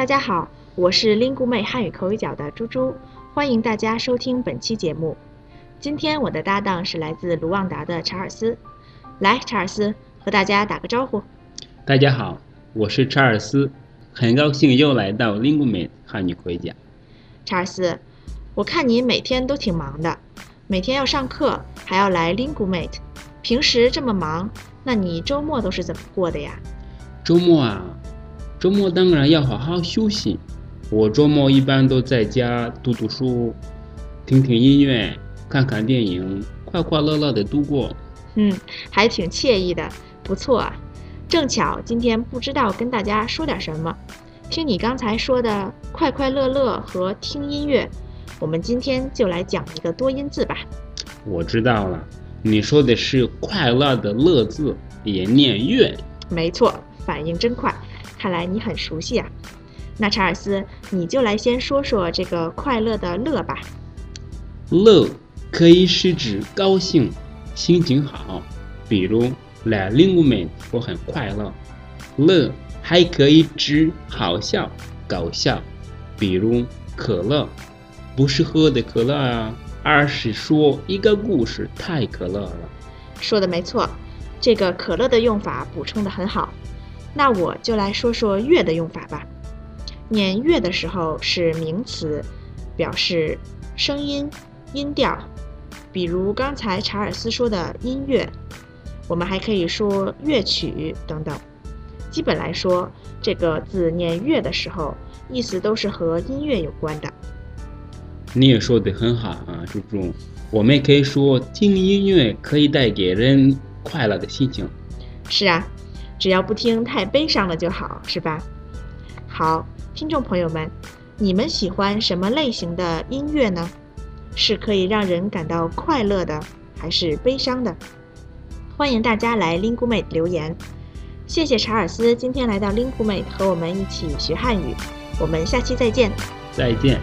大家好，我是 Lingu 妹汉语口语角的猪猪，欢迎大家收听本期节目。今天我的搭档是来自卢旺达的查尔斯，来，查尔斯和大家打个招呼。大家好，我是查尔斯，很高兴又来到 Lingu 妹汉语口语角。查尔斯，我看你每天都挺忙的，每天要上课，还要来 Lingu Mate。平时这么忙，那你周末都是怎么过的呀？周末啊，周末当然要好好休息。我周末一般都在家读读书，听听音乐，看看电影，快快乐乐的度过。嗯，还挺惬意的，不错啊。正巧今天不知道跟大家说点什么，听你刚才说的快快乐乐和听音乐，我们今天就来讲一个多音字吧。我知道了，你说的是快乐的“乐”字，也念乐。没错，反应真快，看来你很熟悉啊。那查尔斯，你就来先说说这个快乐的“乐”吧。乐可以是指高兴、心情好，比如来 Lingu Mate 我很快乐。乐还可以指好笑、搞笑，比如可乐，不是喝的可乐啊，而是说一个故事太可乐了。说的没错，这个可乐的用法补充的很好。那我就来说说乐的用法吧。念乐的时候是名词，表示声音、音调，比如刚才查尔斯说的音乐。我们还可以说乐曲等等。基本来说，这个字念乐的时候，意思都是和音乐有关的。你也说的很好啊，猪猪。我们也可以说听音乐可以带给人快乐的心情。是啊，只要不听太悲伤了就好，是吧？好，听众朋友们，你们喜欢什么类型的音乐呢？是可以让人感到快乐的，还是悲伤的？欢迎大家来 Lingu Mate 留言。谢谢查尔斯今天来到 Lingu Mate 和我们一起学汉语。我们下期再见。再见。